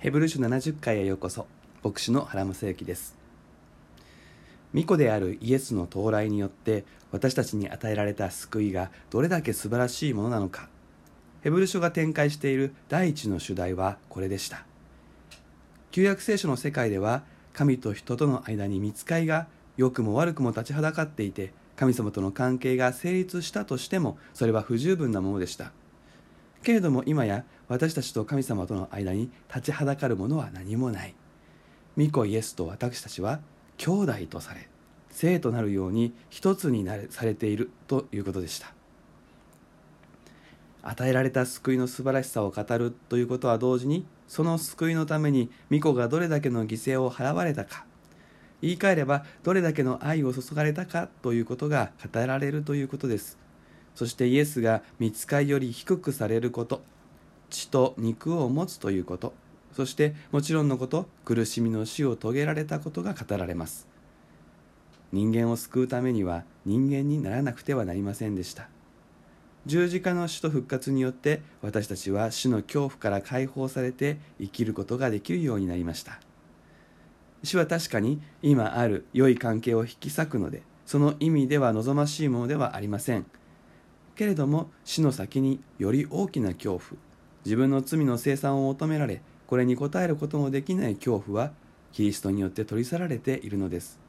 ヘブル書70回へようこそ。牧師の原正幸です。巫女であるイエスの到来によって私たちに与えられた救いがどれだけ素晴らしいものなのか。ヘブル書が展開している第一の主題はこれでした。旧約聖書の世界では神と人との間に見つかいが良くも悪くも立ちはだかっていて神様との関係が成立したとしてもそれは不十分なものでした。けれども今や私たちと神様との間に立ちはだかるものは何もない。巫女イエスと私たちは兄弟とされ生となるように一つになれされているということでした。与えられた救いの素晴らしさを語るということは同時にその救いのために巫女がどれだけの犠牲を払われたか言い換えればどれだけの愛を注がれたかということが語られるということです。そしてイエスが見つかりより低くされること。血と肉を持つということ。そしてもちろんのこと苦しみの死を遂げられたことが語られます。人間を救うためには人間にならなくてはなりませんでした。十字架の死と復活によって私たちは死の恐怖から解放されて生きることができるようになりました。死は確かに今ある良い関係を引き裂くのでその意味では望ましいものではありません。けれども死の先により大きな恐怖。自分の罪の生産を求められこれに応えることもできない恐怖はキリストによって取り去られているのです。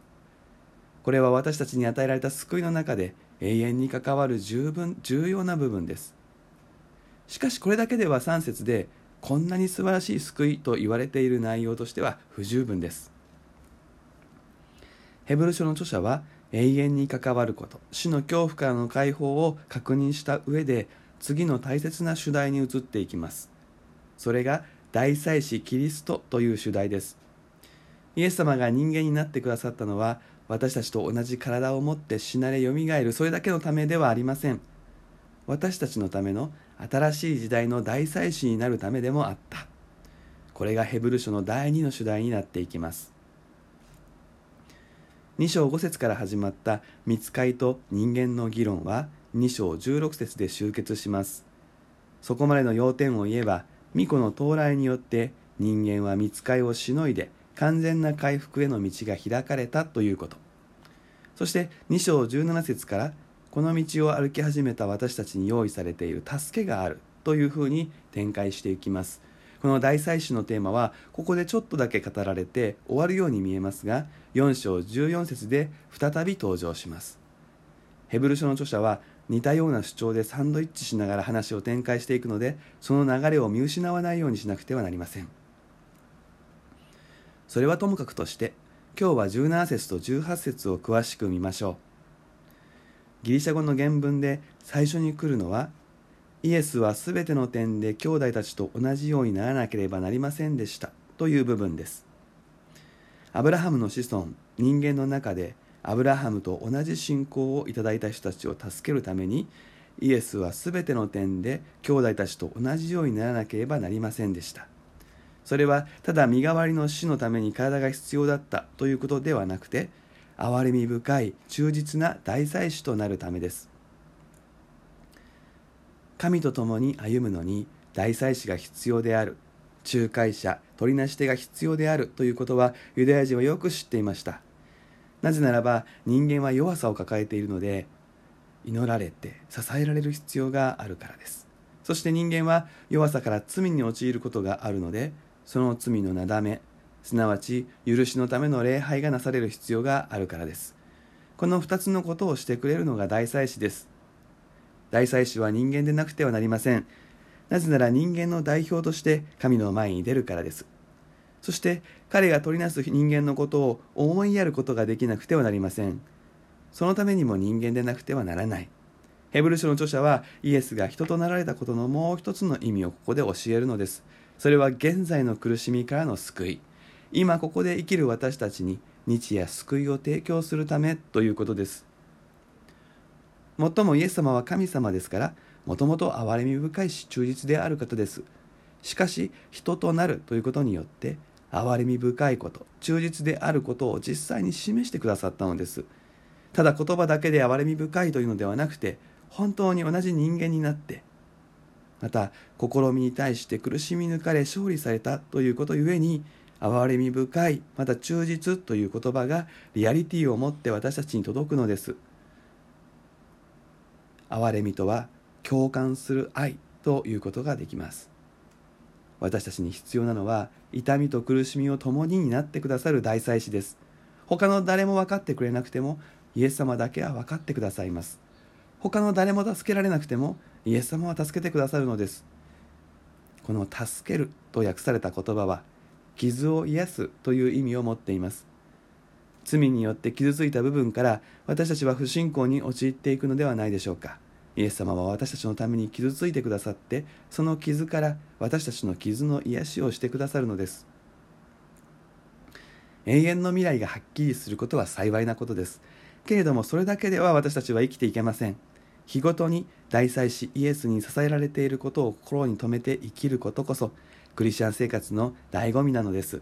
これは私たちに与えられた救いの中で永遠に関わる十分重要な部分です。しかしこれだけでは3節でこんなに素晴らしい救いと言われている内容としては不十分です。ヘブル書の著者は永遠に関わること。死の恐怖からの解放を確認した上で次の大切な主題に移っていきます。それが大祭司キリストという主題です。イエス様が人間になってくださったのは私たちと同じ体を持って死なれよみがえるそれだけのためではありません。私たちのための新しい時代の大祭司になるためでもあった。これがヘブル書の第2の主題になっていきます。2章5節から始まった見つかいと人間の議論は2章16節で終結します。そこまでの要点を言えば巫女の到来によって人間は見つかいをしのいで完全な回復への道が開かれたということ。そして2章17節からこの道を歩き始めた私たちに用意されている助けがあるというふうに展開していきます。この大祭司のテーマはここでちょっとだけ語られて終わるように見えますが4章14節で再び登場します。ヘブル書の著者は似たような主張でサンドイッチしながら話を展開していくのでその流れを見失わないようにしなくてはなりません。それはともかくとして今日は17節と18節を詳しく見ましょう。ギリシャ語の原文で最初に来るのはイエスはすべての点で兄弟たちと同じようにならなければなりませんでした。という部分です。アブラハムの子孫人間の中でアブラハムと同じ信仰をいただいた人たちを助けるためにイエスはすべての点で兄弟たちと同じようにならなければなりませんでした。それはただ身代わりの死のために体が必要だったということではなくて憐れみ深い忠実な大祭司となるためです。神と共に歩むのに大祭司が必要である。仲介者取りなし手が必要である。ということはユダヤ人はよく知っていました。なぜならば人間は弱さを抱えているので祈られて支えられる必要があるからです。そして人間は弱さから罪に陥ることがあるのでその罪のなだめすなわち許しのための礼拝がなされる必要があるからです。この2つのことをしてくれるのが大祭司です。大祭司は人間でなくてはなりません。なぜなら人間の代表として神の前に出るからです。そして彼が取りなす人間のことを思いやることができなくてはなりません。そのためにも人間でなくてはならない。ヘブル書の著者はイエスが人となられたことのもう一つの意味をここで教えるのです。それは現在の苦しみからの救い。今ここで生きる私たちに日夜救いを提供するためということです。もっともイエス様は神様ですからもともと憐れみ深いし忠実である方です。しかし人となるということによって憐れみ深いこと忠実であることを実際に示してくださったのです。ただ言葉だけで憐れみ深いというのではなくて本当に同じ人間になってまた試みに対して苦しみ抜かれ勝利されたということゆえに憐れみ深いまた忠実という言葉がリアリティを持って私たちに届くのです。憐れみとは共感する愛ということができます。私たちに必要なのは痛みと苦しみを共にになってくださる大祭司です。他の誰も分かってくれなくてもイエス様だけは分かってくださいます。他の誰も助けられなくてもイエス様は助けてくださるのです。この「助ける」と訳された言葉は傷を癒すという意味を持っています。罪によって傷ついた部分から私たちは不信仰に陥っていくのではないでしょうか。イエス様は私たちのために傷ついてくださってその傷から私たちの傷の癒しをしてくださるのです。永遠の未来がはっきりすることは幸いなことです。けれどもそれだけでは私たちは生きていけません。日ごとに大祭司イエスに支えられていることを心に留めて生きることこそクリスチャン生活の醍醐味なのです。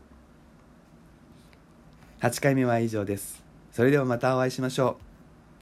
8回目は以上です。それではまたお会いしましょう。